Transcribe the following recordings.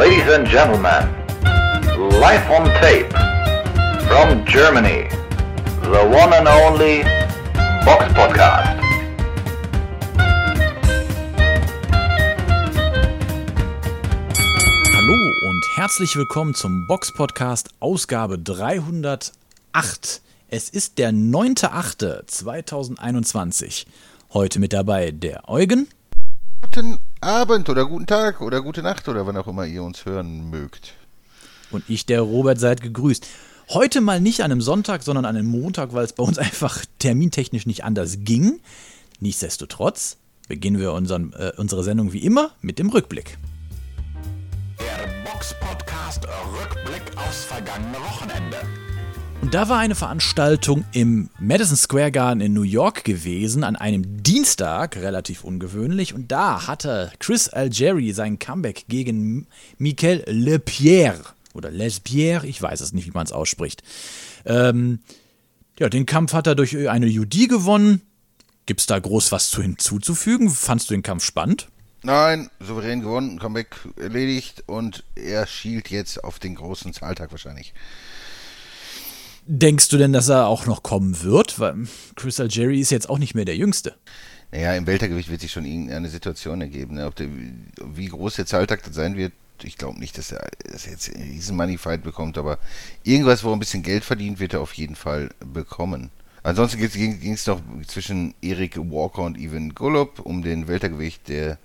Ladies and gentlemen, live on tape from Germany, the one and only Box Podcast. Hallo und herzlich willkommen zum Box Podcast Ausgabe 308. Es ist der 9.8.2021. Heute mit dabei der Eugen. Guten Abend oder guten Tag oder gute Nacht oder wann auch immer ihr uns hören mögt. Und ich, der Robert, seid gegrüßt. Heute mal nicht an einem Sonntag, sondern an einem Montag, weil es bei uns einfach termintechnisch nicht anders ging. Nichtsdestotrotz beginnen wir unseren, äh, unsere Sendung wie immer mit dem Rückblick. Der Box Podcast Rückblick aufs vergangene Wochenende. Und da war eine Veranstaltung im Madison Square Garden in New York gewesen, an einem Dienstag, relativ ungewöhnlich. Und da hatte Chris Algeri sein Comeback gegen Michael Lepierre. Oder Lespierre, ich weiß es nicht, wie man es ausspricht. Ähm, ja, den Kampf hat er durch eine UD gewonnen. Gibt's da groß was zu hinzuzufügen? Fandst du den Kampf spannend? Nein, souverän gewonnen, Comeback erledigt und er schielt jetzt auf den großen Zahltag wahrscheinlich. Denkst du denn, dass er auch noch kommen wird? Weil Chris Algeri ist jetzt auch nicht mehr der Jüngste. Naja, im Weltergewicht wird sich schon irgendeine Situation ergeben. Ne? Der, wie groß der Zahltag dann sein wird, ich glaube nicht, dass er, jetzt diesen Money-Fight bekommt, aber irgendwas, wo ein bisschen Geld verdient, wird er auf jeden Fall bekommen. Ansonsten ging es noch zwischen Eric Walker und Ivan Golub um den Weltergewicht der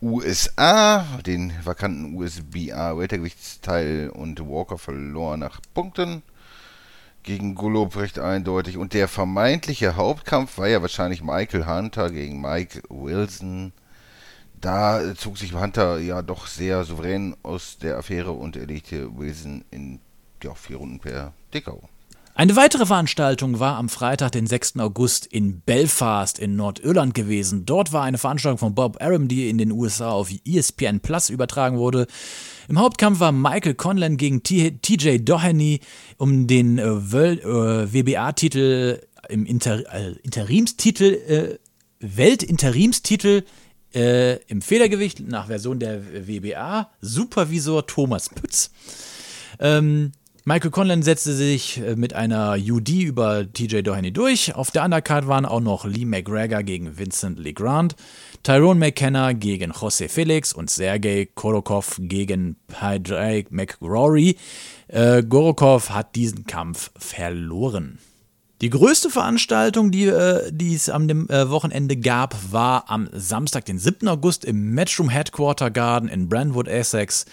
USA, den vakanten USBA Weltergewichtsteil und Walker verlor nach Punkten gegen Golub recht eindeutig. Und der vermeintliche Hauptkampf war ja wahrscheinlich Michael Hunter gegen Mike Wilson. Da zog sich Hunter ja doch sehr souverän aus der Affäre und erlegte Wilson in ja, vier Runden per Dickau. Eine weitere Veranstaltung war am Freitag, den 6. August in Belfast in Nordirland gewesen. Dort war eine Veranstaltung von Bob Arum, die in den USA auf ESPN Plus übertragen wurde. Im Hauptkampf war Michael Conlan gegen TJ Doheny um den äh, äh, WBA-Titel im Inter äh, Interimstitel, äh, Weltinterimstitel äh, im Federgewicht nach Version der WBA. Supervisor Thomas Pütz. Ähm, Michael Conlan setzte sich äh, mit einer UD über TJ Doheny durch. Auf der Undercard waren auch noch Lee McGregor gegen Vincent Legrand, Tyrone McKenna gegen Jose Felix und Sergei Korokov gegen Padre McRory. Äh, Gorokov hat diesen Kampf verloren. Die größte Veranstaltung, die, äh, die es am dem, äh, Wochenende gab, war am Samstag, den 7. August im Matchroom Headquarter Garden in Brentwood, Essex.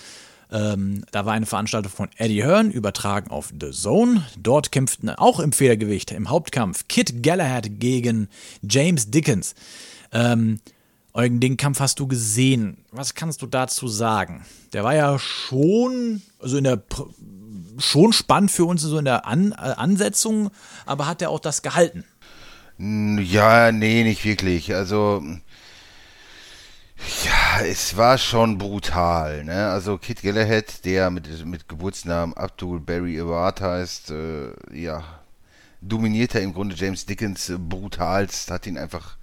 Ähm, da war eine Veranstaltung von Eddie Hearn, übertragen auf The Zone. Dort kämpften auch im Federgewicht im Hauptkampf Kit Galahad gegen James Dickens. Ähm, Eugen, den Kampf hast du gesehen. Was kannst du dazu sagen? Der war ja schon, also in der schon spannend für uns so in der An äh, Ansetzung, aber hat er auch das gehalten? Ja, nee, nicht wirklich. Also ja, es war schon brutal. Ne? Also Kit Galahad, der mit, mit Geburtsnamen Abdul Barry Awad heißt, äh, ja, dominierte im Grunde James Dickens äh, brutalst, hat ihn einfach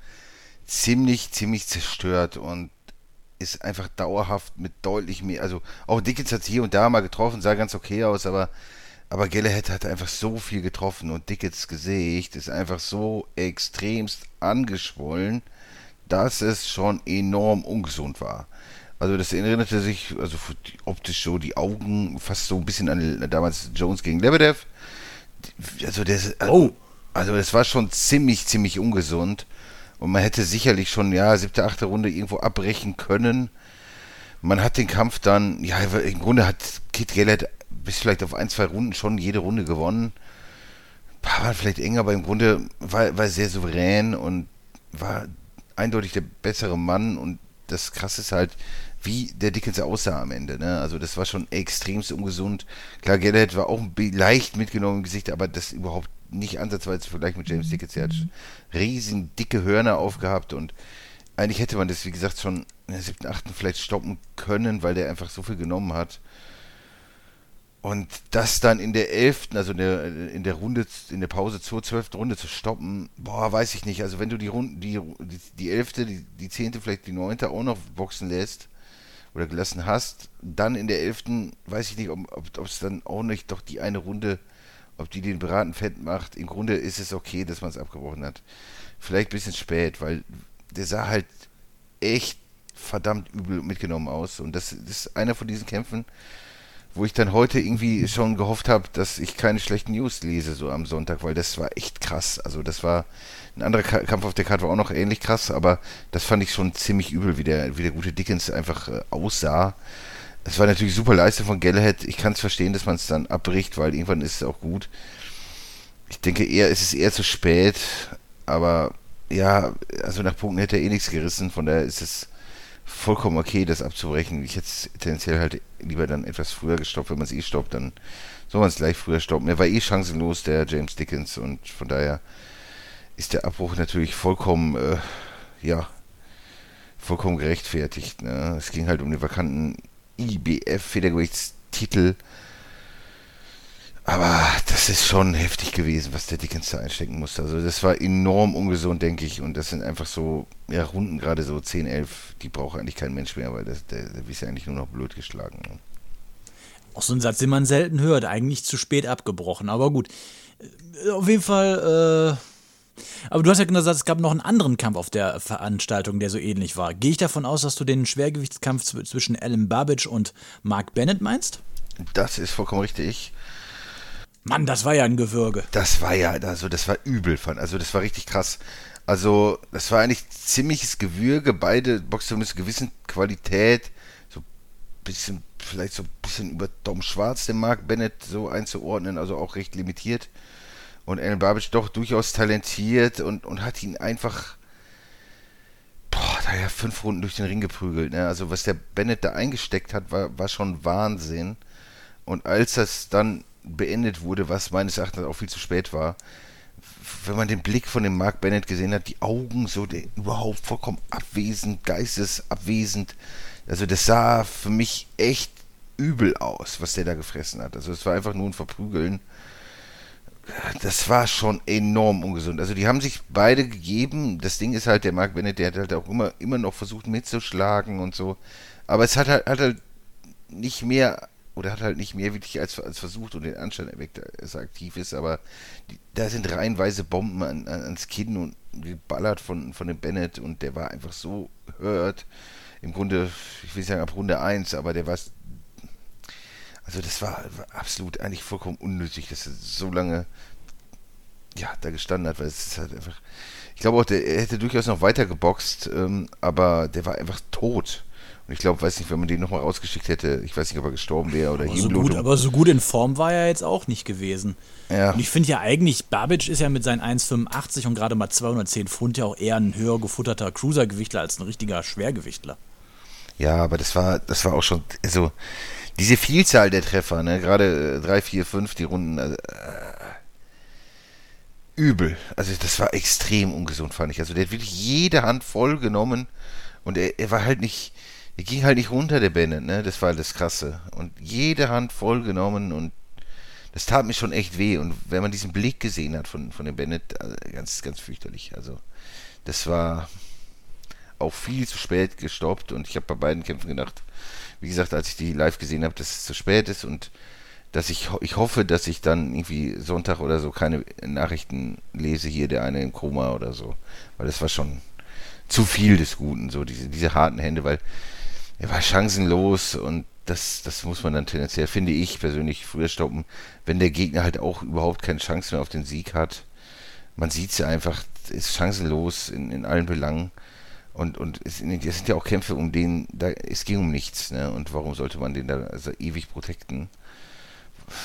ziemlich, ziemlich zerstört und ist einfach dauerhaft mit deutlich mehr, also auch Dickens hat hier und da mal getroffen, sah ganz okay aus, aber aber Galahad hat einfach so viel getroffen und Dickens Gesicht ist einfach so extremst angeschwollen dass es schon enorm ungesund war. Also das erinnerte sich, also optisch so die Augen fast so ein bisschen an damals Jones gegen Lebedev. Also das, also, oh. also das war schon ziemlich, ziemlich ungesund. Und man hätte sicherlich schon, ja, siebte, achte Runde irgendwo abbrechen können. Man hat den Kampf dann, ja, im Grunde hat Kit Gellert bis vielleicht auf ein, zwei Runden schon jede Runde gewonnen. War vielleicht eng, aber im Grunde war, war sehr souverän und war eindeutig der bessere Mann und das krasse ist halt, wie der Dickens aussah am Ende. Ne? Also das war schon extremst ungesund. Klar, Gellert war auch leicht mitgenommen im Gesicht, aber das überhaupt nicht ansatzweise vielleicht mit James Dickens. Er hat riesen dicke Hörner aufgehabt und eigentlich hätte man das, wie gesagt, schon in der siebten, achten vielleicht stoppen können, weil der einfach so viel genommen hat. Und das dann in der elften, also in der, in der Runde, in der Pause zur zwölften Runde zu stoppen, boah, weiß ich nicht. Also wenn du die Runden, die, die, die elfte, die, die zehnte, vielleicht die neunte auch noch boxen lässt oder gelassen hast, dann in der 11. weiß ich nicht, ob es dann auch nicht doch die eine Runde, ob die den Beraten fett macht. Im Grunde ist es okay, dass man es abgebrochen hat. Vielleicht ein bisschen spät, weil der sah halt echt verdammt übel mitgenommen aus. Und das ist einer von diesen Kämpfen, wo ich dann heute irgendwie schon gehofft habe, dass ich keine schlechten News lese, so am Sonntag, weil das war echt krass. Also das war, ein anderer Kampf auf der Karte war auch noch ähnlich krass, aber das fand ich schon ziemlich übel, wie der, wie der gute Dickens einfach äh, aussah. Es war natürlich super Leistung von Galahad. Ich kann es verstehen, dass man es dann abbricht, weil irgendwann ist es auch gut. Ich denke eher, es ist eher zu spät, aber ja, also nach Punkten hätte er eh nichts gerissen, von daher ist es vollkommen okay, das abzubrechen. Ich hätte es tendenziell halt lieber dann etwas früher gestoppt. Wenn man es eh stoppt, dann soll man es gleich früher stoppen. Er war eh chancenlos, der James Dickens, und von daher ist der Abbruch natürlich vollkommen, äh, ja, vollkommen gerechtfertigt. Ne? Es ging halt um den vakanten IBF-Federgewichtstitel. Aber das ist schon heftig gewesen, was der Dickens da einstecken musste. Also das war enorm ungesund, denke ich. Und das sind einfach so, ja, Runden gerade so 10, 11, die braucht eigentlich kein Mensch mehr, weil das, der, der ist ja eigentlich nur noch Blut geschlagen. Ne? Auch so ein Satz, den man selten hört, eigentlich zu spät abgebrochen. Aber gut, äh, auf jeden Fall, äh, aber du hast ja gesagt, es gab noch einen anderen Kampf auf der Veranstaltung, der so ähnlich war. Gehe ich davon aus, dass du den Schwergewichtskampf zwischen Alan Babbage und Mark Bennett meinst? Das ist vollkommen richtig. Mann, das war ja ein Gewürge. Das war ja, also das war übel, fand. Also das war richtig krass. Also das war eigentlich ziemliches Gewürge. Beide Boxer mit gewissen Qualität, so ein bisschen, vielleicht so ein bisschen über Tom Schwarz, den Mark Bennett so einzuordnen, also auch recht limitiert. Und Alan Babic doch durchaus talentiert und, und hat ihn einfach, boah, da ja fünf Runden durch den Ring geprügelt. Ne? Also was der Bennett da eingesteckt hat, war, war schon Wahnsinn. Und als das dann beendet wurde, was meines Erachtens auch viel zu spät war. Wenn man den Blick von dem Mark Bennett gesehen hat, die Augen so der, überhaupt vollkommen abwesend, geistesabwesend. Also das sah für mich echt übel aus, was der da gefressen hat. Also es war einfach nur ein Verprügeln. Das war schon enorm ungesund. Also die haben sich beide gegeben. Das Ding ist halt, der Mark Bennett, der hat halt auch immer, immer noch versucht mitzuschlagen und so. Aber es hat halt, hat halt nicht mehr oder hat halt nicht mehr wirklich als, als versucht und den Anschein erweckt, dass er aktiv ist, aber die, da sind reihenweise Bomben an, an, ans Kinn und geballert von, von dem Bennett und der war einfach so hört. Im Grunde, ich will nicht sagen ab Runde 1, aber der war. Also, das war, war absolut eigentlich vollkommen unnötig, dass er so lange ja, da gestanden hat, weil es ist halt einfach. Ich glaube auch, der, er hätte durchaus noch weiter geboxt, ähm, aber der war einfach tot. Und ich glaube, weiß nicht, wenn man den nochmal rausgeschickt hätte, ich weiß nicht, ob er gestorben wäre oder aber so gut, Aber so gut in Form war er jetzt auch nicht gewesen. Ja. Und ich finde ja eigentlich, Babic ist ja mit seinen 1,85 und gerade mal 210 Pfund ja auch eher ein höher gefutterter Cruisergewichtler als ein richtiger Schwergewichtler. Ja, aber das war, das war auch schon, also diese Vielzahl der Treffer, ne, gerade 3, 4, 5, die Runden, also, äh, übel. Also das war extrem ungesund, fand ich. Also der hat wirklich jede Hand voll genommen und er, er war halt nicht, er ging halt nicht runter, der Bennett, ne? Das war das Krasse. Und jede Hand voll genommen und das tat mir schon echt weh. Und wenn man diesen Blick gesehen hat von, von dem Bennett, also ganz, ganz fürchterlich. Also, das war auch viel zu spät gestoppt und ich habe bei beiden Kämpfen gedacht, wie gesagt, als ich die live gesehen habe, dass es zu spät ist und dass ich, ich hoffe, dass ich dann irgendwie Sonntag oder so keine Nachrichten lese, hier der eine im Koma oder so. Weil das war schon zu viel des Guten, so diese, diese harten Hände, weil er war chancenlos und das, das muss man dann tendenziell, finde ich persönlich, früher stoppen, wenn der Gegner halt auch überhaupt keine Chance mehr auf den Sieg hat. Man sieht es ja einfach, ist chancenlos in, in allen Belangen. Und, und es, es sind ja auch Kämpfe, um den, da, es ging um nichts, ne? Und warum sollte man den da also ewig protekten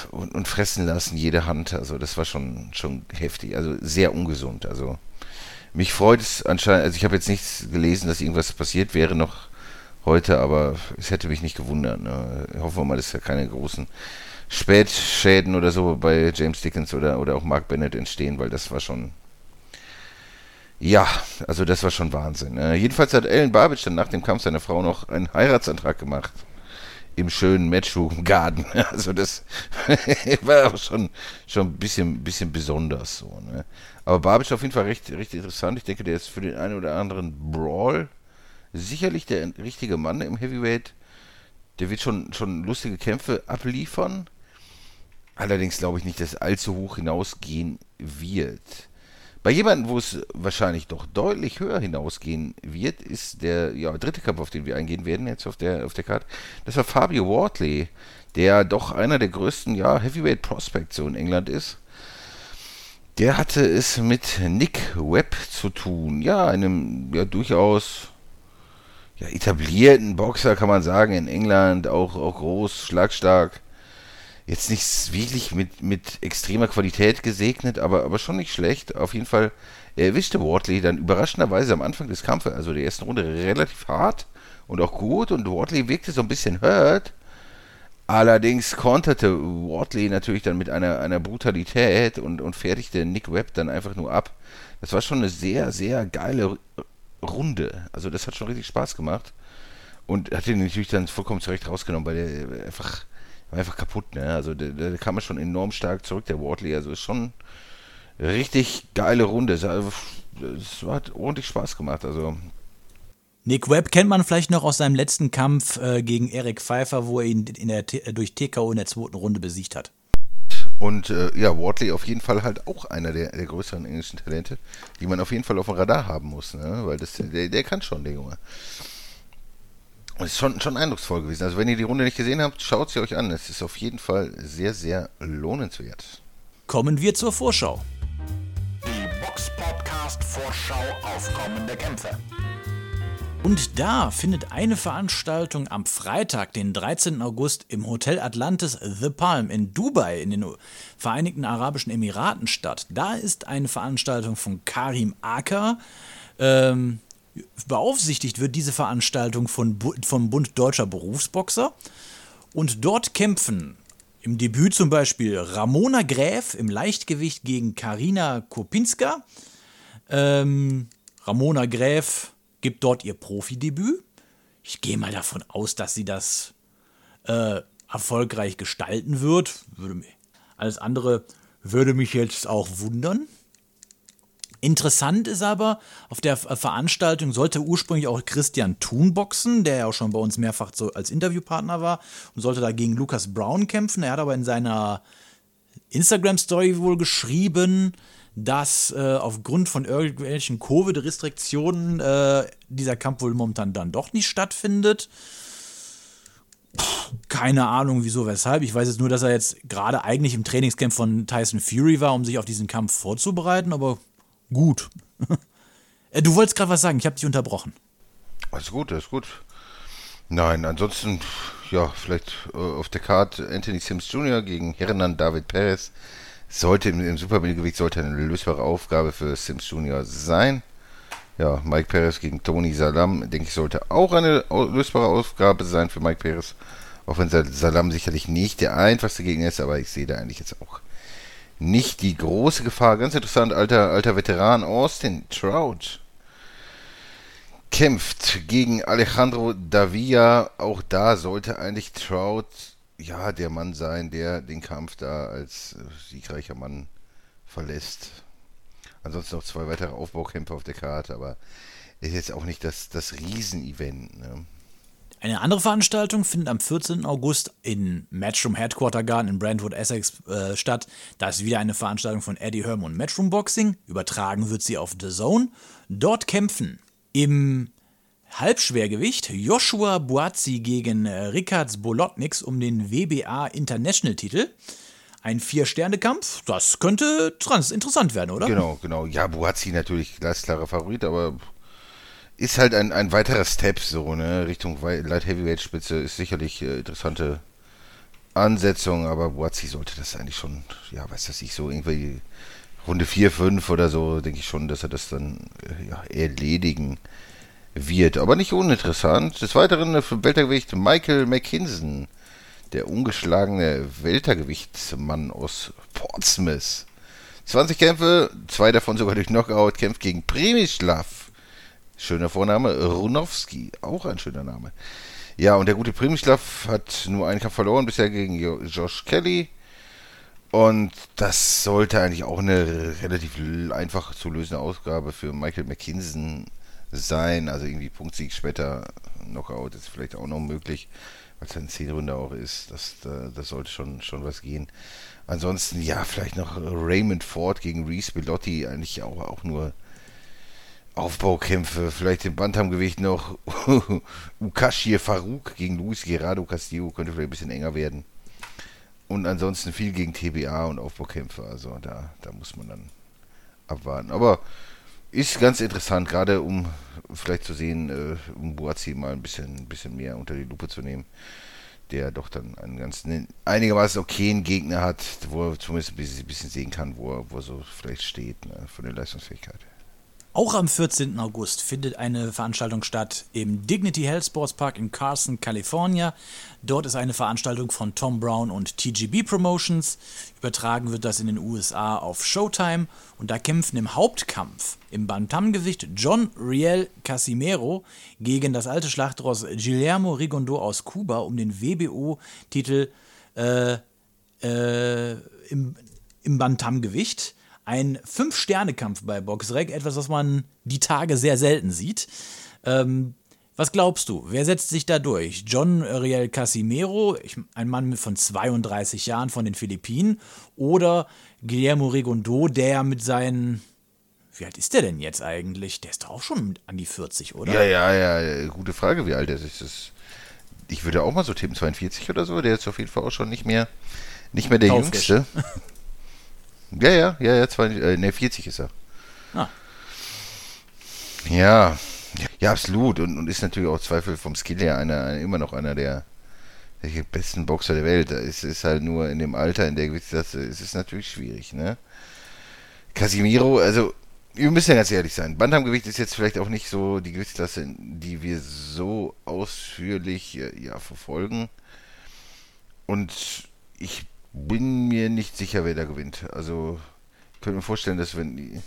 und, und fressen lassen, jede Hand? Also das war schon, schon heftig, also sehr ungesund. Also mich freut es anscheinend, also ich habe jetzt nichts gelesen, dass irgendwas passiert wäre noch heute, aber es hätte mich nicht gewundert. Ne? Hoffen wir mal, dass da keine großen Spätschäden oder so bei James Dickens oder, oder auch Mark Bennett entstehen, weil das war schon. Ja, also das war schon Wahnsinn. Ne? Jedenfalls hat Ellen Babic dann nach dem Kampf seiner Frau noch einen Heiratsantrag gemacht. Im schönen Matchroom Garden. Also das war auch schon, schon ein bisschen, bisschen besonders so. Ne? Aber Babic auf jeden Fall recht, recht interessant. Ich denke, der ist für den einen oder anderen Brawl sicherlich der richtige Mann im Heavyweight. Der wird schon, schon lustige Kämpfe abliefern. Allerdings glaube ich nicht, dass allzu hoch hinausgehen wird. Bei jemandem, wo es wahrscheinlich doch deutlich höher hinausgehen wird, ist der ja, dritte Kampf, auf den wir eingehen werden, jetzt auf der, auf der Karte. Das war Fabio Wortley, der doch einer der größten ja, Heavyweight Prospects so in England ist. Der hatte es mit Nick Webb zu tun. Ja, einem ja durchaus ja, etablierten Boxer, kann man sagen, in England, auch, auch groß, schlagstark. Jetzt nicht wirklich mit, mit extremer Qualität gesegnet, aber, aber schon nicht schlecht. Auf jeden Fall erwischte Wortley dann überraschenderweise am Anfang des Kampfes, also der ersten Runde, relativ hart und auch gut. Und Wortley wirkte so ein bisschen hurt. Allerdings konterte Wortley natürlich dann mit einer, einer Brutalität und, und fertigte Nick Webb dann einfach nur ab. Das war schon eine sehr, sehr geile Runde. Also das hat schon richtig Spaß gemacht. Und hat ihn natürlich dann vollkommen zurecht rausgenommen, weil der einfach, war einfach kaputt, ne? Also der, der kam schon enorm stark zurück, der Wortley. Also ist schon richtig geile Runde. Es hat ordentlich Spaß gemacht. Also Nick Webb kennt man vielleicht noch aus seinem letzten Kampf äh, gegen Eric Pfeiffer, wo er ihn in der, durch TKO in der zweiten Runde besiegt hat. Und äh, ja, Wortley auf jeden Fall halt auch einer der, der größeren englischen Talente, die man auf jeden Fall auf dem Radar haben muss, ne? weil das, der, der kann schon, der Junge. Und es ist schon, schon eindrucksvoll gewesen. Also wenn ihr die Runde nicht gesehen habt, schaut sie euch an. Es ist auf jeden Fall sehr, sehr lohnenswert. Kommen wir zur Vorschau. Die Box Podcast Vorschau auf kommende Kämpfe. Und da findet eine Veranstaltung am Freitag, den 13. August, im Hotel Atlantis The Palm in Dubai in den Vereinigten Arabischen Emiraten statt. Da ist eine Veranstaltung von Karim Aker. Ähm, beaufsichtigt wird diese Veranstaltung von, vom Bund Deutscher Berufsboxer. Und dort kämpfen im Debüt zum Beispiel Ramona Gräf im Leichtgewicht gegen Karina Kopinska. Ähm, Ramona Gräf gibt dort ihr Profidebüt. Ich gehe mal davon aus, dass sie das äh, erfolgreich gestalten wird. Alles andere würde mich jetzt auch wundern. Interessant ist aber, auf der Veranstaltung sollte ursprünglich auch Christian Thun boxen, der ja auch schon bei uns mehrfach so als Interviewpartner war und sollte da gegen Lucas Brown kämpfen. Er hat aber in seiner Instagram-Story wohl geschrieben, dass äh, aufgrund von irgendwelchen Covid-Restriktionen äh, dieser Kampf wohl momentan dann doch nicht stattfindet. Puh, keine Ahnung, wieso, weshalb. Ich weiß jetzt nur, dass er jetzt gerade eigentlich im Trainingscamp von Tyson Fury war, um sich auf diesen Kampf vorzubereiten, aber gut. Äh, du wolltest gerade was sagen, ich habe dich unterbrochen. Alles gut, alles gut. Nein, ansonsten, ja, vielleicht äh, auf der Karte Anthony Sims Jr. gegen Hernan David Perez sollte im, im Supermittelgewicht sollte eine lösbare Aufgabe für Sims Junior sein. Ja, Mike Perez gegen Tony Salam, denke ich, sollte auch eine lösbare Aufgabe sein für Mike Perez. Auch wenn Salam sicherlich nicht der einfachste Gegner ist, aber ich sehe da eigentlich jetzt auch nicht die große Gefahr. Ganz interessant, alter, alter Veteran Austin Trout kämpft gegen Alejandro Davia. Auch da sollte eigentlich Trout ja, der Mann sein, der den Kampf da als äh, siegreicher Mann verlässt. Ansonsten noch zwei weitere Aufbaukämpfe auf der Karte, aber ist jetzt auch nicht das, das Riesenevent. Ne? Eine andere Veranstaltung findet am 14. August in Matchroom Headquarter Garden in Brentwood, Essex äh, statt. Da ist wieder eine Veranstaltung von Eddie Herm und Matchroom Boxing. Übertragen wird sie auf The Zone. Dort kämpfen im Halbschwergewicht Joshua Buazzi gegen äh, Rikards Bolotniks um den WBA International Titel. Ein Vier-Sterne-Kampf, das könnte trans interessant werden, oder? Genau, genau. Ja, Buazzi natürlich glasklarer Favorit, aber ist halt ein, ein weiterer Step so, ne? Richtung Light Heavyweight Spitze ist sicherlich äh, interessante Ansetzung, aber Buazzi sollte das eigentlich schon, ja, weiß das ich, so irgendwie Runde 4, 5 oder so, denke ich schon, dass er das dann äh, ja, erledigen wird. Aber nicht uninteressant. Des Weiteren für Weltergewicht Michael McKinson, der ungeschlagene Weltergewichtsmann aus Portsmouth. 20 Kämpfe, zwei davon sogar durch Knockout, kämpft gegen Primislav. Schöner Vorname, Runowski, auch ein schöner Name. Ja, und der gute Primislav hat nur einen Kampf verloren, bisher gegen Josh Kelly. Und das sollte eigentlich auch eine relativ einfach zu lösende Ausgabe für Michael McKinson sein. Also irgendwie Punktsieg später, Knockout ist vielleicht auch noch möglich, weil es eine 10 Runde auch ist. Das, das sollte schon, schon was gehen. Ansonsten, ja, vielleicht noch Raymond Ford gegen Reese Bellotti, eigentlich auch, auch nur Aufbaukämpfe, vielleicht im Bantamgewicht noch Ukashir Farouk gegen Luis Gerardo Castillo, könnte vielleicht ein bisschen enger werden. Und ansonsten viel gegen TBA und Aufbaukämpfe, also da, da muss man dann abwarten. Aber ist ganz interessant, gerade um vielleicht zu sehen, äh, um Boazi mal ein bisschen, bisschen mehr unter die Lupe zu nehmen, der doch dann einen ganz einigermaßen okayen Gegner hat, wo er zumindest ein bisschen, ein bisschen sehen kann, wo er, wo er so vielleicht steht, ne, von der Leistungsfähigkeit. Auch am 14. August findet eine Veranstaltung statt im Dignity Health Sports Park in Carson, California. Dort ist eine Veranstaltung von Tom Brown und TGB Promotions. Übertragen wird das in den USA auf Showtime und da kämpfen im Hauptkampf im Bantamgewicht John Riel Casimero gegen das alte Schlachtross Guillermo Rigondo aus Kuba um den WBO-Titel äh, äh, im, im Bantamgewicht ein Fünf-Sterne-Kampf bei Boxrec, etwas, was man die Tage sehr selten sieht. Ähm, was glaubst du, wer setzt sich da durch? John Riel Casimero, ein Mann von 32 Jahren von den Philippinen, oder Guillermo Rigondo, der mit seinen wie alt ist der denn jetzt eigentlich? Der ist doch auch schon an die 40, oder? Ja, ja, ja, gute Frage, wie alt er ist. Ich würde auch mal so tippen, 42 oder so. Der ist auf jeden Fall auch schon nicht mehr, nicht mehr der. Jüngste. Ja, ja, ja, ja, zwei, äh, ne, 40 ist er. Ah. Ja, ja, absolut. Und, und ist natürlich auch Zweifel vom Skill her einer, einer immer noch einer der, der besten Boxer der Welt. Es ist halt nur in dem Alter, in der Gewichtsklasse, ist es natürlich schwierig, ne? Casimiro, also, wir müssen ja ganz ehrlich sein. Bantamgewicht ist jetzt vielleicht auch nicht so die Gewichtsklasse, die wir so ausführlich äh, ja, verfolgen. Und ich bin mir nicht sicher, wer da gewinnt. Also, ich könnte mir vorstellen, dass wenn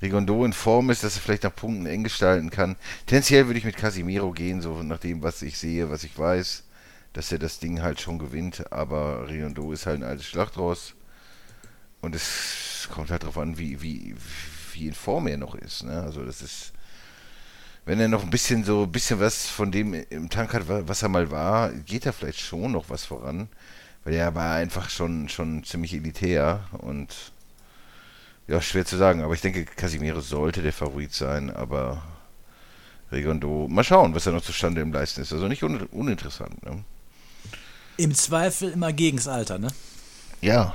Rigondo in Form ist, dass er vielleicht nach Punkten eng gestalten kann. Tendenziell würde ich mit Casimiro gehen, so nach dem, was ich sehe, was ich weiß, dass er das Ding halt schon gewinnt. Aber Rigondo ist halt ein altes Schlachtross. Und es kommt halt darauf an, wie, wie, wie in Form er noch ist. Ne? Also, das ist wenn er noch ein bisschen so ein bisschen was von dem im Tank hat, was er mal war, geht da vielleicht schon noch was voran. Weil der war einfach schon, schon ziemlich elitär und ja, schwer zu sagen. Aber ich denke, Casimiro sollte der Favorit sein, aber Regondo, mal schauen, was er noch zustande im Leisten ist. Also nicht un uninteressant, ne? Im Zweifel immer gegens Alter, ne? Ja.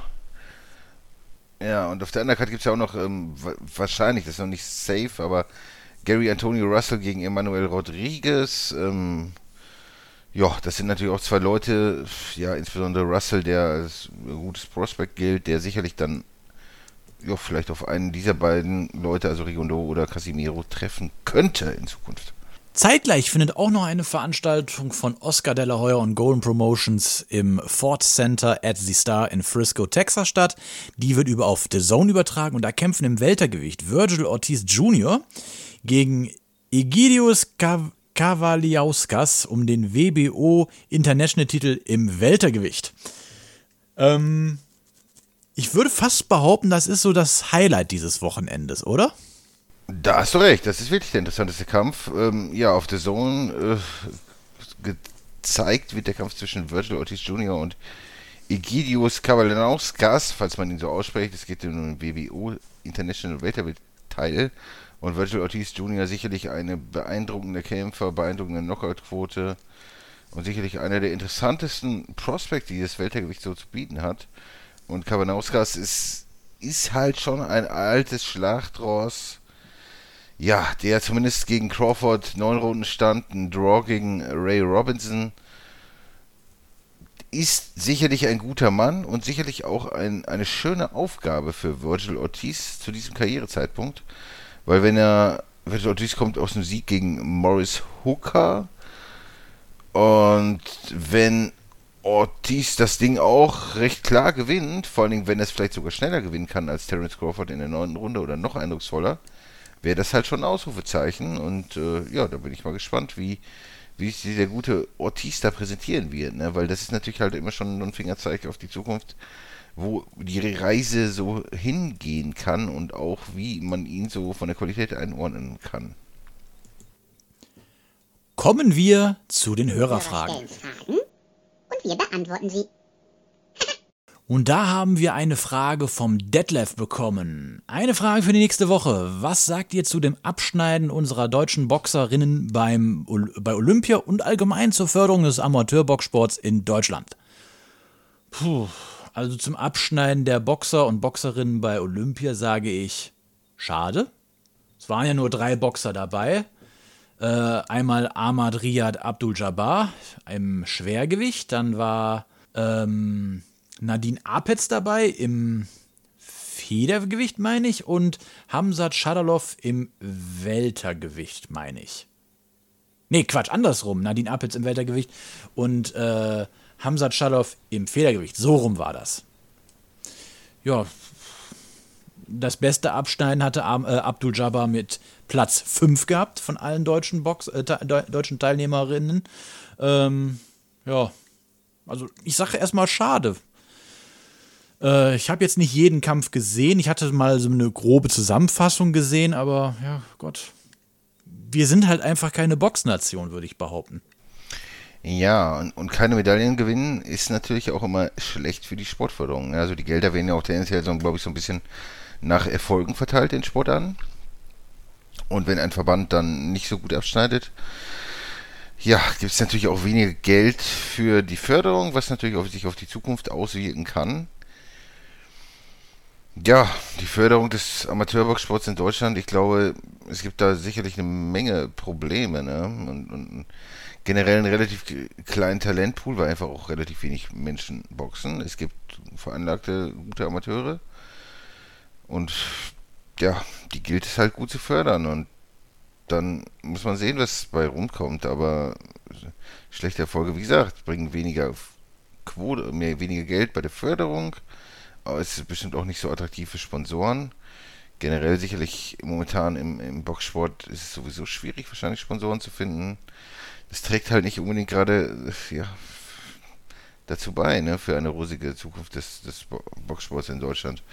Ja, und auf der anderen Karte gibt es ja auch noch, ähm, wahrscheinlich, das ist noch nicht safe, aber Gary Antonio Russell gegen Emmanuel Rodriguez. Ähm, ja, das sind natürlich auch zwei Leute, ja, insbesondere Russell, der als gutes Prospect gilt, der sicherlich dann ja, vielleicht auf einen dieser beiden Leute, also Rigondo oder Casimiro, treffen könnte in Zukunft. Zeitgleich findet auch noch eine Veranstaltung von Oscar de la Hoya und Golden Promotions im Ford Center at the Star in Frisco, Texas statt. Die wird über auf The Zone übertragen und da kämpfen im Weltergewicht Virgil Ortiz Jr. gegen Egidius Cav Kavaliauskas um den WBO International-Titel im Weltergewicht. Ähm, ich würde fast behaupten, das ist so das Highlight dieses Wochenendes, oder? Da hast du recht, das ist wirklich der interessanteste Kampf. Ähm, ja, auf der Zone äh, gezeigt wird der Kampf zwischen Virgil Ortiz Jr. und Egidius Kavaliauskas, falls man ihn so ausspricht. Es geht um den WBO International Weltergewicht-Teil. Und Virgil Ortiz Jr. sicherlich eine beeindruckende Kämpfer, beeindruckende Knockout-Quote und sicherlich einer der interessantesten Prospects, die das Weltergewicht so zu bieten hat. Und Kabanauskas ist, ist halt schon ein altes Schlachtross. Ja, der zumindest gegen Crawford neun Runden stand, ein Draw gegen Ray Robinson. Ist sicherlich ein guter Mann und sicherlich auch ein, eine schöne Aufgabe für Virgil Ortiz zu diesem Karrierezeitpunkt. Weil wenn er, Virgil Ortiz kommt aus einem Sieg gegen Morris Hooker und wenn Ortiz das Ding auch recht klar gewinnt, vor allen Dingen, wenn er es vielleicht sogar schneller gewinnen kann als Terence Crawford in der neunten Runde oder noch eindrucksvoller, wäre das halt schon ein Ausrufezeichen. Und äh, ja, da bin ich mal gespannt, wie, wie sich der gute Ortiz da präsentieren wird, ne? weil das ist natürlich halt immer schon ein Fingerzeig auf die Zukunft wo die Reise so hingehen kann und auch wie man ihn so von der Qualität einordnen kann. kommen wir zu den Hörerfragen. Und wir beantworten sie. Und da haben wir eine Frage vom Detlef bekommen. Eine Frage für die nächste Woche. Was sagt ihr zu dem Abschneiden unserer deutschen Boxerinnen beim, bei Olympia und allgemein zur Förderung des Amateurboxsports in Deutschland? Puh, also zum Abschneiden der Boxer und Boxerinnen bei Olympia sage ich schade. Es waren ja nur drei Boxer dabei. Äh, einmal Ahmad Riyad Abdul-Jabbar im Schwergewicht, dann war ähm, Nadine Apetz dabei im Federgewicht, meine ich, und Hamzat Shadalov im Weltergewicht, meine ich. Nee, Quatsch, andersrum. Nadine Apetz im Weltergewicht und äh, Hamzat Shadalov im Federgewicht. So rum war das. Ja, das beste Abschneiden hatte äh, Abdul Jabbar mit Platz 5 gehabt von allen deutschen, Box, äh, deutschen Teilnehmerinnen. Ähm, ja, also ich sage erstmal schade. Äh, ich habe jetzt nicht jeden Kampf gesehen. Ich hatte mal so eine grobe Zusammenfassung gesehen, aber ja, Gott. Wir sind halt einfach keine Boxnation, würde ich behaupten. Ja, und, und keine Medaillen gewinnen ist natürlich auch immer schlecht für die Sportförderung. Also die Gelder werden ja auch tendenziell, so, glaube ich, so ein bisschen nach Erfolgen verteilt in Sportarten. Und wenn ein Verband dann nicht so gut abschneidet, ja, gibt es natürlich auch weniger Geld für die Förderung, was natürlich auf sich auf die Zukunft auswirken kann. Ja, die Förderung des Amateurboxsports in Deutschland, ich glaube, es gibt da sicherlich eine Menge Probleme, ne? Und, und generell einen relativ kleinen Talentpool, weil einfach auch relativ wenig Menschen boxen. Es gibt veranlagte gute Amateure. Und ja, die gilt es halt gut zu fördern. Und dann muss man sehen, was bei rumkommt. Aber schlechte Erfolge, wie gesagt, bringen weniger Quote, mehr, weniger Geld bei der Förderung. Aber es ist bestimmt auch nicht so attraktiv für Sponsoren. Generell sicherlich momentan im, im Boxsport ist es sowieso schwierig, wahrscheinlich Sponsoren zu finden. Das trägt halt nicht unbedingt gerade ja, dazu bei, ne, für eine rosige Zukunft des, des Bo- Boxsports in Deutschland.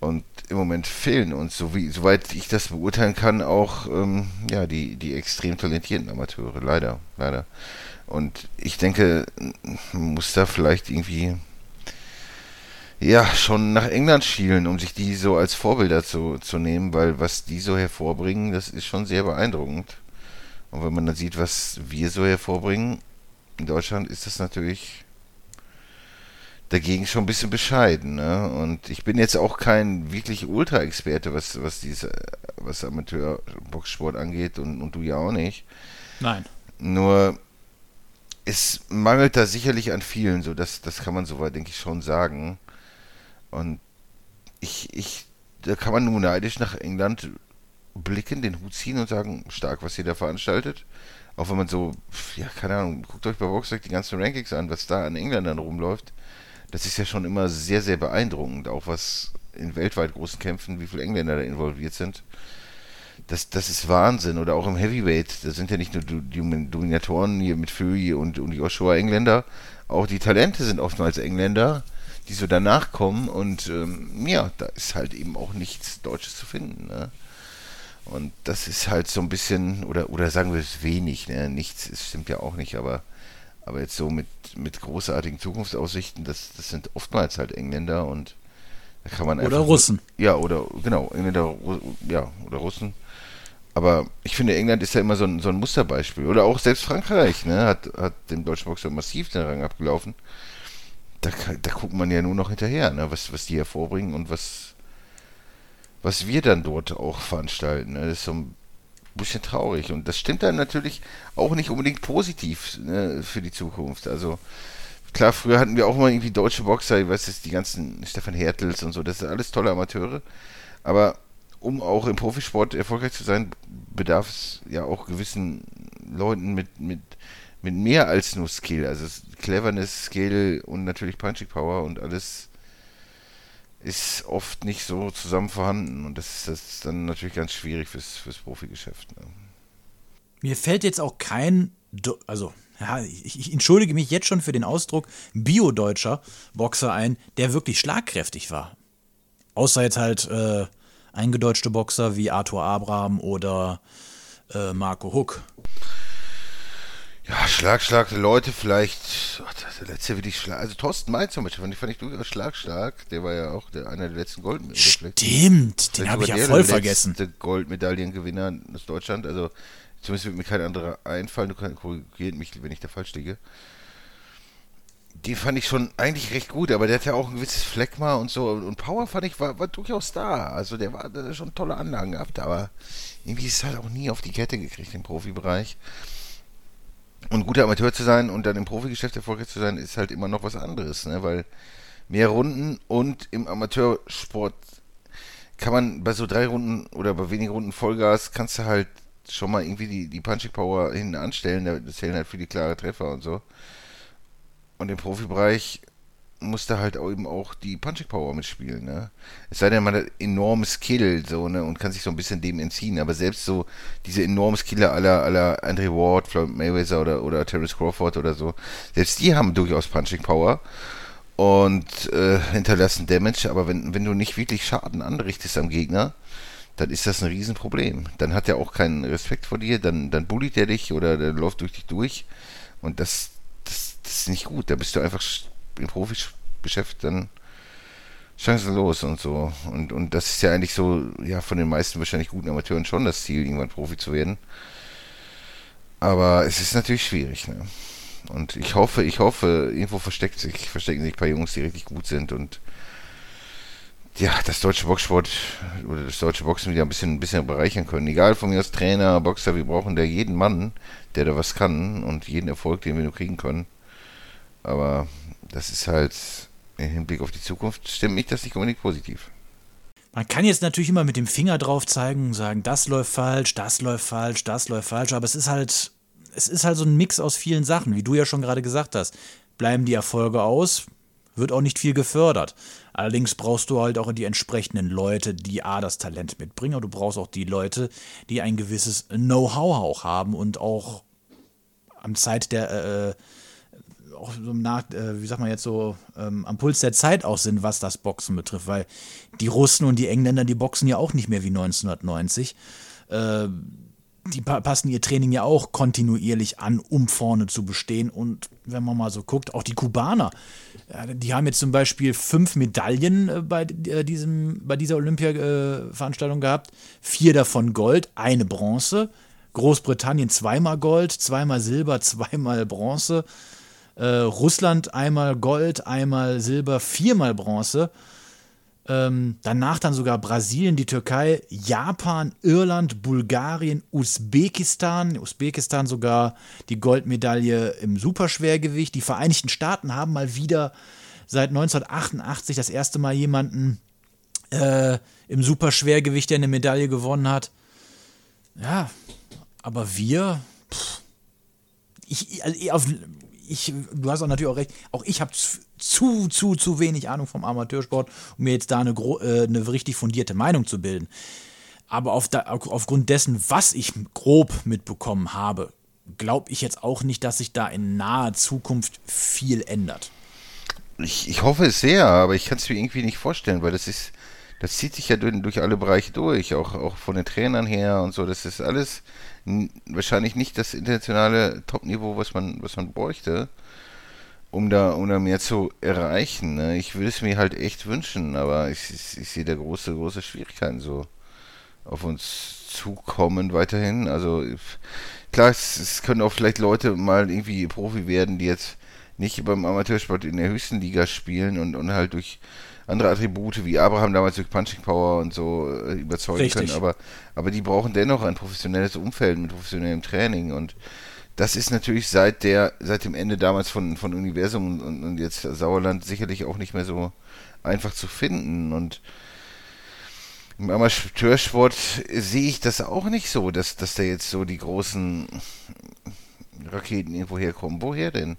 Und im Moment fehlen uns, so wie, soweit ich das beurteilen kann, auch ähm, ja, die, die extrem talentierten Amateure. Leider, leider. Und ich denke, man muss da vielleicht irgendwie ja, schon nach England schielen, um sich die so als Vorbilder zu, zu nehmen, weil was die so hervorbringen, das ist schon sehr beeindruckend. Und wenn man dann sieht, was wir so hervorbringen in Deutschland, ist das natürlich dagegen schon ein bisschen bescheiden. Ne? Und ich bin jetzt auch kein wirklich Ultra-Experte, was, was diese, was Amateur-Boxsport angeht und, und du ja auch nicht. Nein. Nur es mangelt da sicherlich an vielen, so das, das kann man soweit, denke ich, schon sagen. Und ich, ich, da kann man nur neidisch nach England blicken, den Hut ziehen und sagen, stark, was ihr da veranstaltet. Auch wenn man so, ja, keine Ahnung, guckt euch bei Boxrec die ganzen Rankings an, was da an Engländern rumläuft. Das ist ja schon immer sehr, sehr beeindruckend, auch was in weltweit großen Kämpfen, wie viele Engländer da involviert sind. Das, das ist Wahnsinn. Oder auch im Heavyweight, da sind ja nicht nur die Dominatoren hier mit Fury und, und Joshua Engländer, auch die Talente sind oftmals Engländer, die so danach kommen und ähm, ja, da ist halt eben auch nichts Deutsches zu finden. Ne? Und das ist halt so ein bisschen, oder, oder sagen wir es wenig, ne? nichts, es stimmt ja auch nicht, aber, aber jetzt so mit, mit großartigen Zukunftsaussichten, das, das sind oftmals halt Engländer und da kann man Oder Russen. Ja, oder genau, Engländer, ja, oder Russen. Aber ich finde, England ist ja immer so ein, so ein Musterbeispiel. Oder auch selbst Frankreich, ne, hat, hat dem deutschen Boxer massiv den Rang abgelaufen. Da, da guckt man ja nur noch hinterher, ne, was, was die hervorbringen und was, was wir dann dort auch veranstalten. Ne. Das ist so ein bisschen traurig. Und das stimmt dann natürlich auch nicht unbedingt positiv ne, für die Zukunft. Also klar, früher hatten wir auch mal irgendwie deutsche Boxer, weiß jetzt, die ganzen Stefan Hertels und so, das sind alles tolle Amateure. Aber um auch im Profisport erfolgreich zu sein, bedarf es ja auch gewissen Leuten mit, mit, mit mehr als nur Skill. Also es- Cleverness, Skill und natürlich Punching Power und alles ist oft nicht so zusammen vorhanden. Und das ist, das ist dann natürlich ganz schwierig fürs, fürs Profigeschäft. Ne? Mir fällt jetzt auch kein, Do also ja, ich, ich entschuldige mich jetzt schon für den Ausdruck, biodeutscher Boxer ein, der wirklich schlagkräftig war. Außer jetzt halt äh, eingedeutschte Boxer wie Arthur Abraham oder äh, Marco Huck. Ja, Schlag, Schlag, Leute vielleicht. Oh, der letzte wirklich Schlag. Also Thorsten May zum Beispiel, fand ich, fand ich durchaus Schlag, Schlag. Der war ja auch der, einer der letzten Goldmedaillen. Stimmt, den habe ich ja voll vergessen. Der Goldmedaillengewinner aus Deutschland. Also zumindest wird mir kein anderer einfallen. Du kannst korrigieren mich, wenn ich da falsch liege. Die fand ich schon eigentlich recht gut, aber der hat ja auch ein gewisses Fleckma und so. Und Power fand ich, war, war durchaus da. Also der war der schon tolle Anlagen gehabt, aber irgendwie ist es halt auch nie auf die Kette gekriegt im Profibereich. Und guter Amateur zu sein und dann im Profigeschäft erfolgreich zu sein, ist halt immer noch was anderes, ne? Weil mehr Runden und im Amateursport kann man bei so drei Runden oder bei wenigen Runden Vollgas kannst du halt schon mal irgendwie die, die Punching Power hinten anstellen. Da zählen halt viele klare Treffer und so. Und im Profibereich muss da halt eben auch die Punching Power mitspielen, ne? Es sei denn, man hat enormes Skill, so, ne, und kann sich so ein bisschen dem entziehen, aber selbst so diese enormen Skiller aller, aller Andre Ward, Floyd Mayweather oder, oder Terence Crawford oder so, selbst die haben durchaus Punching Power und äh, hinterlassen Damage, aber wenn, wenn du nicht wirklich Schaden anrichtest am Gegner, dann ist das ein Riesenproblem. Dann hat er auch keinen Respekt vor dir, dann, dann bulliet er dich oder der läuft durch dich durch und das, das, das ist nicht gut. Da bist du einfach im Profigeschäft dann chancenlos und so. Und, und das ist ja eigentlich so, ja, von den meisten wahrscheinlich guten Amateuren schon das Ziel, irgendwann Profi zu werden. Aber es ist natürlich schwierig, ne? Und ich hoffe, ich hoffe, irgendwo versteckt sich, verstecken sich ein paar Jungs, die richtig gut sind und ja, das deutsche Boxsport oder das deutsche Boxen wieder ein bisschen, ein bisschen bereichern können. Egal von mir als Trainer, Boxer, wir brauchen da jeden Mann, der da was kann und jeden Erfolg, den wir nur kriegen können. Aber das ist halt im Hinblick auf die Zukunft, stimmt mich das nicht unbedingt positiv. Man kann jetzt natürlich immer mit dem Finger drauf zeigen und sagen, das läuft falsch, das läuft falsch, das läuft falsch, aber es ist halt, es ist halt so ein Mix aus vielen Sachen, wie du ja schon gerade gesagt hast. Bleiben die Erfolge aus, wird auch nicht viel gefördert. Allerdings brauchst du halt auch die entsprechenden Leute, die A, das Talent mitbringen, aber du brauchst auch die Leute, die ein gewisses Know-how auch haben und auch am Zeit der, äh, auch so nach, äh, wie sagt man jetzt so, ähm, am Puls der Zeit auch sind, was das Boxen betrifft, weil die Russen und die Engländer, die boxen ja auch nicht mehr wie 1990. Äh, die passen ihr Training ja auch kontinuierlich an, um vorne zu bestehen. Und wenn man mal so guckt, auch die Kubaner, die haben jetzt zum Beispiel fünf Medaillen äh, bei, äh, diesem, bei dieser Olympia-Veranstaltung gehabt. Vier davon Gold, eine Bronze. Großbritannien zweimal Gold, zweimal Silber, zweimal Bronze. Äh, Russland einmal Gold, einmal Silber, viermal Bronze. Ähm, danach dann sogar Brasilien, die Türkei, Japan, Irland, Bulgarien, Usbekistan. Usbekistan sogar die Goldmedaille im Superschwergewicht. Die Vereinigten Staaten haben mal wieder seit 1988 das erste Mal jemanden äh, im Superschwergewicht, der eine Medaille gewonnen hat. Ja, aber wir, pff, ich, also auf, ich, du hast auch natürlich auch recht, auch ich habe zu, zu, zu wenig Ahnung vom Amateursport, um mir jetzt da eine, äh, eine richtig fundierte Meinung zu bilden. Aber auf da, aufgrund dessen, was ich grob mitbekommen habe, glaube ich jetzt auch nicht, dass sich da in naher Zukunft viel ändert. Ich, ich hoffe es sehr, aber ich kann es mir irgendwie nicht vorstellen, weil das ist, das zieht sich ja durch, durch alle Bereiche durch, auch, auch von den Trainern her und so. Das ist alles wahrscheinlich nicht das internationale Top-Niveau, was man, was man bräuchte, um da, um da mehr zu erreichen. Ne? Ich würde es mir halt echt wünschen, aber ich, ich, ich sehe da große, große Schwierigkeiten so auf uns zukommen weiterhin. Also klar, es, es können auch vielleicht Leute mal irgendwie Profi werden, die jetzt nicht beim Amateursport in der höchsten Liga spielen und, und halt durch andere Attribute wie Abraham damals durch Punching Power und so äh, überzeugen Richtig. können, aber, aber die brauchen dennoch ein professionelles Umfeld mit professionellem Training und das ist natürlich seit der, seit dem Ende damals von, von Universum und, und jetzt Sauerland sicherlich auch nicht mehr so einfach zu finden und im Amateursport sehe ich das auch nicht so, dass, dass da jetzt so die großen Raketen irgendwo herkommen. Woher denn?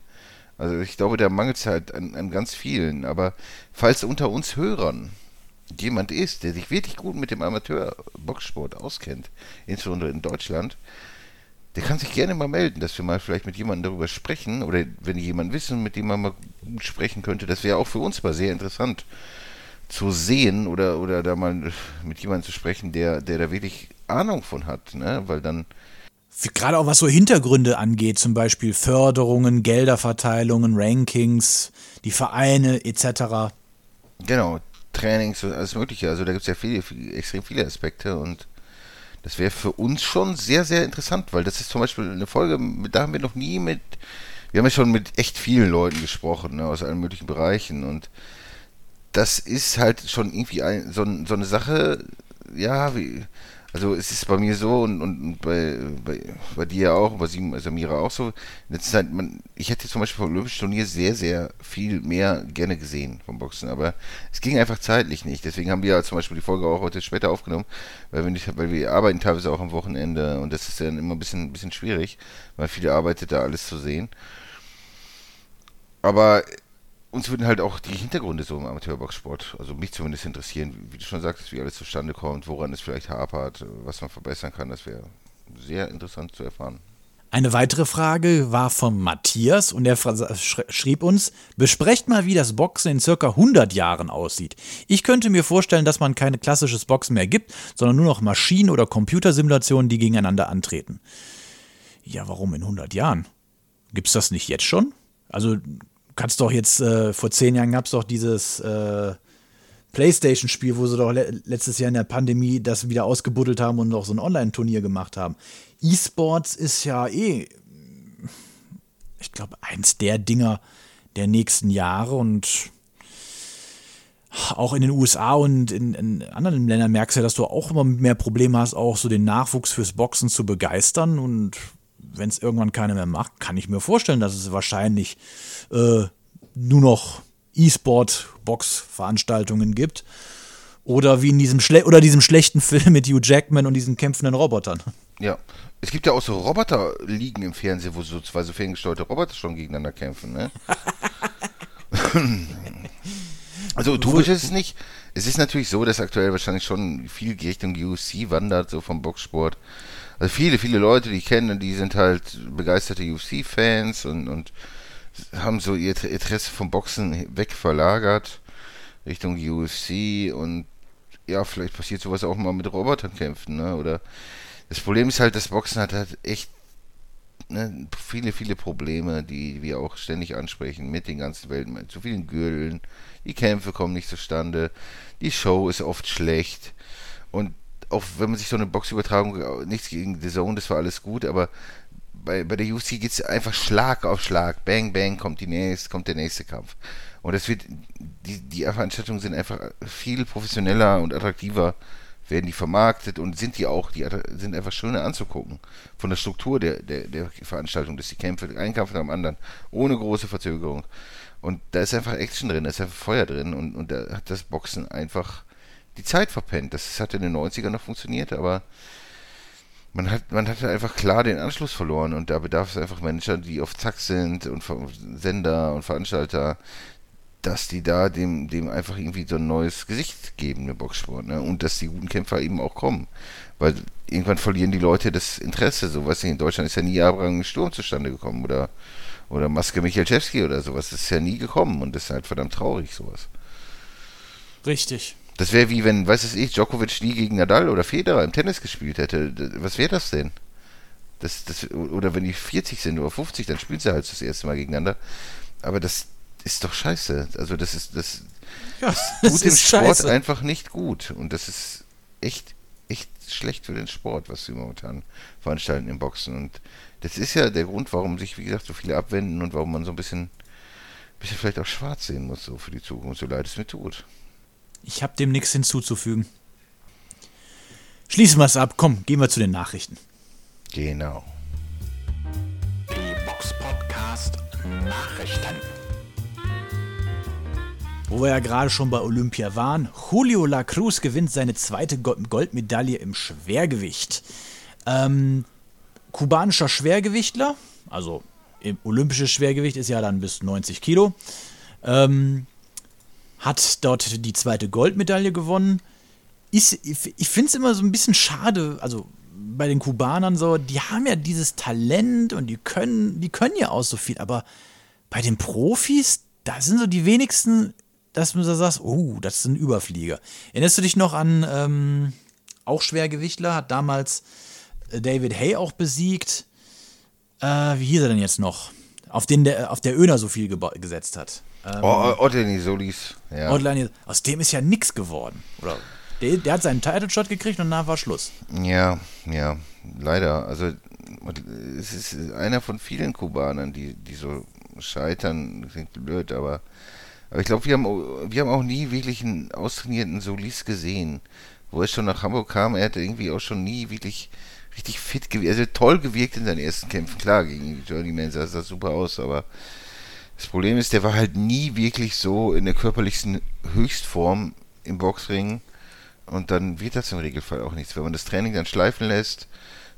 Also ich glaube, da mangelt es halt an, an ganz vielen. Aber falls unter uns Hörern jemand ist, der sich wirklich gut mit dem Amateur-Boxsport auskennt, insbesondere in Deutschland, der kann sich gerne mal melden, dass wir mal vielleicht mit jemandem darüber sprechen oder wenn jemand wissen, mit dem man mal gut sprechen könnte, das wäre auch für uns mal sehr interessant zu sehen oder, oder da mal mit jemandem zu sprechen, der, der da wirklich Ahnung von hat, ne? Weil dann Gerade auch was so Hintergründe angeht, zum Beispiel Förderungen, Gelderverteilungen, Rankings, die Vereine etc. Genau, Trainings und alles Mögliche. Also da gibt es ja viele, extrem viele Aspekte und das wäre für uns schon sehr, sehr interessant, weil das ist zum Beispiel eine Folge, da haben wir noch nie mit, wir haben ja schon mit echt vielen Leuten gesprochen, ne, aus allen möglichen Bereichen und das ist halt schon irgendwie ein, so, so eine Sache, ja, wie, also es ist bei mir so und, und bei, bei, bei dir auch, bei Samira auch so. Letzte Zeit, man, ich hätte zum Beispiel vom Olympischen Turnier sehr, sehr viel mehr gerne gesehen vom Boxen, aber es ging einfach zeitlich nicht. Deswegen haben wir ja zum Beispiel die Folge auch heute später aufgenommen, weil wir nicht, weil wir arbeiten teilweise auch am Wochenende und das ist dann immer ein bisschen, ein bisschen schwierig, weil viele arbeitet da alles zu sehen. Aber uns würden halt auch die Hintergründe so im Amateurboxsport, also mich zumindest interessieren, wie du schon sagst, wie alles zustande kommt, woran es vielleicht hapert, was man verbessern kann. Das wäre sehr interessant zu erfahren. Eine weitere Frage war von Matthias und er schrieb uns, besprecht mal, wie das Boxen in circa 100 Jahren aussieht. Ich könnte mir vorstellen, dass man kein klassisches Boxen mehr gibt, sondern nur noch Maschinen- oder Computersimulationen, die gegeneinander antreten. Ja, warum in 100 Jahren? Gibt es das nicht jetzt schon? Also kannst doch jetzt, äh, vor zehn Jahren gab es doch dieses äh, Playstation-Spiel, wo sie doch le letztes Jahr in der Pandemie das wieder ausgebuddelt haben und noch so ein Online-Turnier gemacht haben. E-Sports ist ja eh, ich glaube, eins der Dinger der nächsten Jahre und auch in den USA und in, in, anderen Ländern merkst du ja, dass du auch immer mehr Probleme hast, auch so den Nachwuchs fürs Boxen zu begeistern. Und wenn es irgendwann keiner mehr macht, kann ich mir vorstellen, dass es wahrscheinlich äh, nur noch E-Sport-Box-Veranstaltungen gibt. Oder wie in diesem, Schle oder diesem schlechten Film mit Hugh Jackman und diesen kämpfenden Robotern. Ja. Es gibt ja auch so Roboter-Ligen im Fernsehen, wo so zwei so ferngesteuerte Roboter schon gegeneinander kämpfen, ne? also utopisch ist es nicht. Es ist natürlich so, dass aktuell wahrscheinlich schon viel Richtung UFC wandert, so vom Boxsport. Also viele, viele Leute, die ich kenne, die sind halt begeisterte UFC-Fans und, und haben so ihr Interesse vom Boxen wegverlagert Richtung UFC und ja, vielleicht passiert sowas auch mal mit Roboterkämpfen, ne? Oder das Problem ist halt, das Boxen hat halt echt ne, viele, viele Probleme, die wir auch ständig ansprechen mit den ganzen Welten, zu vielen Gürteln, die Kämpfe kommen nicht zustande, die Show ist oft schlecht. Und auch wenn man sich so eine Boxübertragung, nichts gegen The Zone, das war alles gut, aber bei, bei der UFC geht es einfach Schlag auf Schlag. Bang, bang, kommt, die nächste, kommt der nächste Kampf. Und das wird, die, die Veranstaltungen sind einfach viel professioneller und attraktiver, werden die vermarktet und sind die auch, die sind einfach schöner anzugucken. Von der Struktur der, der, der Veranstaltung, dass die Kämpfe, ein Kampf nach dem anderen, ohne große Verzögerung. Und da ist einfach Action drin, da ist einfach Feuer drin und, und da hat das Boxen einfach die Zeit verpennt. Das hat in den 90ern noch funktioniert, aber man hat, man hat einfach klar den Anschluss verloren und da bedarf es einfach Manager, die auf Zack sind und Sender und Veranstalter, dass die da dem, dem einfach irgendwie so ein neues Gesicht geben, im Boxsport, ne? Und dass die guten Kämpfer eben auch kommen. Weil irgendwann verlieren die Leute das Interesse. So, was in Deutschland ist ja nie Abraham Sturm zustande gekommen oder, oder Maske Michalczewski oder sowas. Das ist ja nie gekommen und das ist halt verdammt traurig, sowas. Richtig. Das wäre wie wenn, weiß es ich, Djokovic nie gegen Nadal oder Federer im Tennis gespielt hätte. Was wäre das denn? Das, das, oder wenn die 40 sind oder 50, dann spielen sie halt das erste Mal gegeneinander. Aber das ist doch scheiße. Also das ist das, ja, das tut dem Sport scheiße. einfach nicht gut. Und das ist echt, echt schlecht für den Sport, was sie momentan veranstalten im Boxen. Und das ist ja der Grund, warum sich, wie gesagt, so viele abwenden und warum man so ein bisschen, bisschen vielleicht auch schwarz sehen muss, so für die Zukunft, so leid es mir tut. Ich habe dem nichts hinzuzufügen. Schließen wir es ab. Komm, gehen wir zu den Nachrichten. Genau. Die Box Podcast Nachrichten. Wo wir ja gerade schon bei Olympia waren, Julio La Cruz gewinnt seine zweite Goldmedaille im Schwergewicht. Ähm, kubanischer Schwergewichtler, also olympisches Schwergewicht ist ja dann bis 90 Kilo. Ähm, hat dort die zweite Goldmedaille gewonnen. Ist, ich finde es immer so ein bisschen schade, also bei den Kubanern so, die haben ja dieses Talent und die können, die können ja auch so viel, aber bei den Profis, da sind so die wenigsten, dass du da sagst, oh, das ist ein Überflieger. Erinnerst du dich noch an ähm, auch Schwergewichtler, hat damals David Hay auch besiegt. Äh, wie hieß er denn jetzt noch? Auf den der, auf der Öner so viel gesetzt hat. Ähm, Oh, Otteni Solis. Ja. Outline- aus dem ist ja nix geworden. Oder? Der, der hat seinen Title-Shot gekriegt und danach war Schluss. Ja, ja, leider. Also es ist einer von vielen Kubanern, die, die so scheitern. Klingt blöd, aber, aber ich glaube, wir haben, wir haben auch nie wirklich einen austrainierten Solis gesehen. Wo er schon nach Hamburg kam, er hatte irgendwie auch schon nie wirklich richtig fit gewirkt. Also toll gewirkt in seinen ersten Kämpfen. Klar, gegen Journeyman sah das super aus, aber das Problem ist, der war halt nie wirklich so in der körperlichsten Höchstform im Boxring. Und dann wird das im Regelfall auch nichts. Wenn man das Training dann schleifen lässt,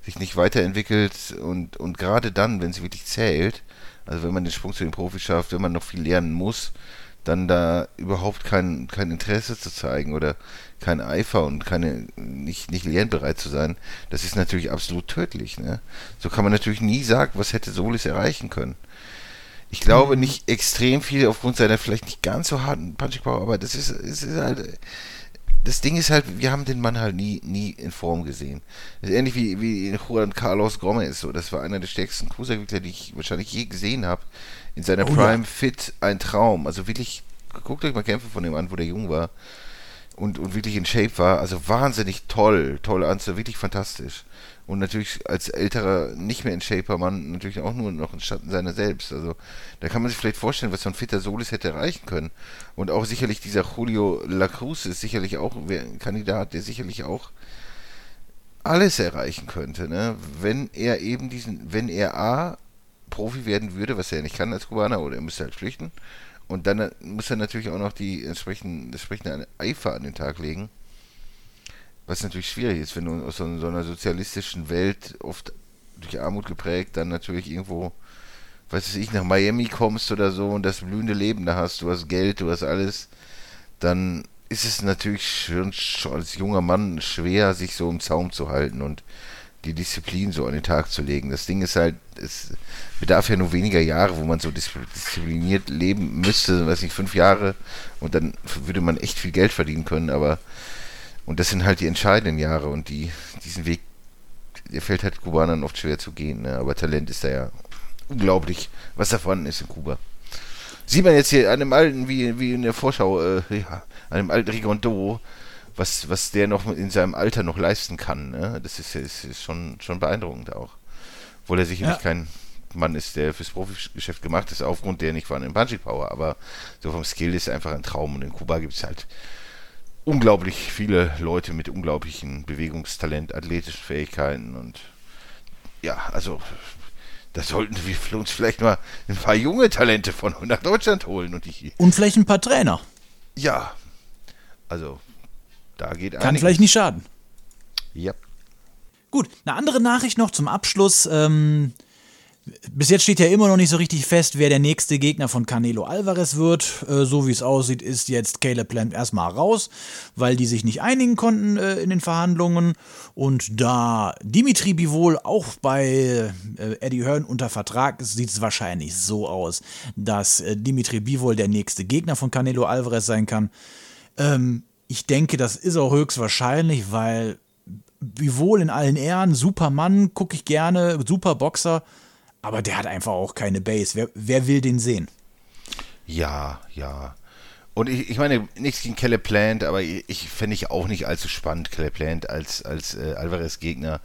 sich nicht weiterentwickelt und, und gerade dann, wenn sie wirklich zählt, also wenn man den Sprung zu den Profis schafft, wenn man noch viel lernen muss, dann da überhaupt kein, kein Interesse zu zeigen oder kein Eifer und keine nicht, nicht lernbereit zu sein, das ist natürlich absolut tödlich. Ne? So kann man natürlich nie sagen, was hätte Solis erreichen können. Ich glaube nicht extrem viel aufgrund seiner vielleicht nicht ganz so harten Punching Power, aber das ist, es ist halt. Das Ding ist halt, wir haben den Mann halt nie, nie in Form gesehen. Das ist ähnlich wie, wie Juan Carlos Gomez. So. Das war einer der stärksten Cruisergewichtler, die ich wahrscheinlich je gesehen habe. In seiner Oh ja. Prime Fit ein Traum. Also wirklich, guckt euch mal Kämpfe von dem an, wo der jung war. Und, und wirklich in Shape war. Also wahnsinnig toll. Toll anzusehen. Wirklich fantastisch. Und natürlich als älterer, nicht mehr in Shaper Mann natürlich auch nur noch ein Schatten seiner selbst. Also da kann man sich vielleicht vorstellen, was so ein fitter Solis hätte erreichen können. Und auch sicherlich dieser Julio Lacruz ist sicherlich auch ein Kandidat, der sicherlich auch alles erreichen könnte, ne? Wenn er eben diesen, wenn er A, Profi werden würde, was er nicht kann als Kubaner, oder er müsste halt flüchten. Und dann muss er natürlich auch noch die entsprechenden, entsprechende Eifer an den Tag legen. Was natürlich schwierig ist, wenn du aus so, einer sozialistischen Welt oft durch Armut geprägt, dann natürlich irgendwo, weiß ich, nach Miami kommst oder so und das blühende Leben da hast, du hast Geld, du hast alles, dann ist es natürlich schon, als junger Mann schwer, sich so im Zaum zu halten und die Disziplin so an den Tag zu legen. Das Ding ist halt, es bedarf ja nur weniger Jahre, wo man so dis- diszipliniert leben müsste, weiß nicht, fünf Jahre und dann würde man echt viel Geld verdienen können, aber und das sind halt die entscheidenden Jahre und die, diesen Weg, der fällt halt Kubanern oft schwer zu gehen, ne? aber Talent ist da ja unglaublich, was da vorhanden ist in Kuba. Sieht man jetzt hier an dem alten, wie, wie in der Vorschau, äh, ja, an dem alten Rigondo, was, was der noch in seinem Alter noch leisten kann. Ne? Das ist, ist, ist schon, schon beeindruckend auch. Obwohl er sicherlich Ja. kein Mann ist, der fürs Profigeschäft gemacht ist, aufgrund der nicht vorhandenen Punching Power. Aber so vom Skill ist einfach ein Traum. Und in Kuba gibt es halt unglaublich viele Leute mit unglaublichen Bewegungstalent, athletischen Fähigkeiten und ja, also da sollten wir uns vielleicht mal ein paar junge Talente von nach Deutschland holen und die Und vielleicht ein paar Trainer. ja, also da geht Kann einiges. vielleicht nicht schaden. Ja. Gut, eine andere Nachricht noch zum Abschluss. Ähm, bis jetzt steht ja immer noch nicht so richtig fest, wer der nächste Gegner von Canelo Alvarez wird. Äh, so wie es aussieht, ist jetzt Caleb Plant erstmal raus, weil die sich nicht einigen konnten äh, in den Verhandlungen. Und da Dimitri Bivol auch bei äh, Eddie Hearn unter Vertrag ist, sieht es wahrscheinlich so aus, dass äh, Dimitri Bivol der nächste Gegner von Canelo Alvarez sein kann. Ähm, ich denke, das ist auch höchstwahrscheinlich, weil Bivol in allen Ehren, super Mann, gucke ich gerne, super Boxer, aber der hat einfach auch keine Base. Wer, wer will den sehen? Ja, ja. Und ich, ich meine, nichts gegen Caleb Plant, aber ich, ich fände ich auch nicht allzu spannend, Caleb Plant als, als äh, Alvarez-Gegner.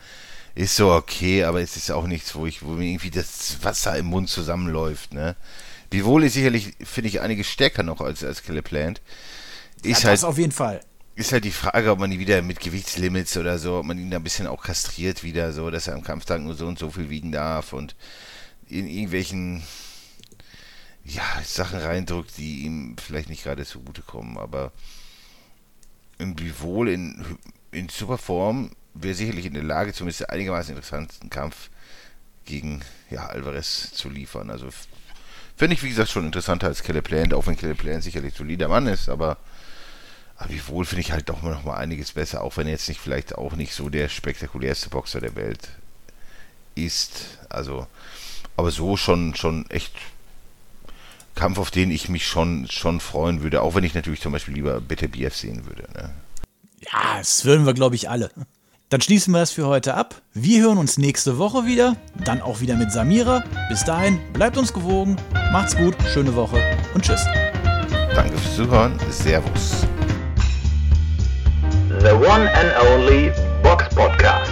Ist so okay, aber es ist auch nichts, wo ich, wo mir irgendwie das Wasser im Mund zusammenläuft, ne? Bivol ist sicherlich, finde ich, einiges stärker noch als, als Caleb Plant. Ist ja, halt, auf jeden Fall. ist halt die Frage, ob man ihn wieder mit Gewichtslimits oder so, ob man ihn da ein bisschen auch kastriert wieder, so, dass er am Kampftag nur so und so viel wiegen darf und in irgendwelchen ja, Sachen reindrückt, die ihm vielleicht nicht gerade zugutekommen, aber im Bivol in, in super Form wäre sicherlich in der Lage, zumindest einigermaßen interessanten Kampf gegen ja, Alvarez zu liefern. Also finde ich, wie gesagt, schon interessanter als Caleb Plant, auch wenn Caleb Plant sicherlich solider Mann ist, aber Bivol finde ich halt doch noch mal einiges besser, auch wenn er jetzt nicht vielleicht auch nicht so der spektakulärste Boxer der Welt ist. Also, aber so schon, schon echt Kampf, auf den ich mich schon, schon freuen würde, auch wenn ich natürlich zum Beispiel lieber Beterbiev sehen würde. Ne? Ja, das würden wir, glaube ich, alle. Dann schließen wir das für heute ab. Wir hören uns nächste Woche wieder, dann auch wieder mit Samira. Bis dahin, bleibt uns gewogen, macht's gut, schöne Woche und tschüss. Danke fürs Zuhören. Servus. The one and only Box Podcast.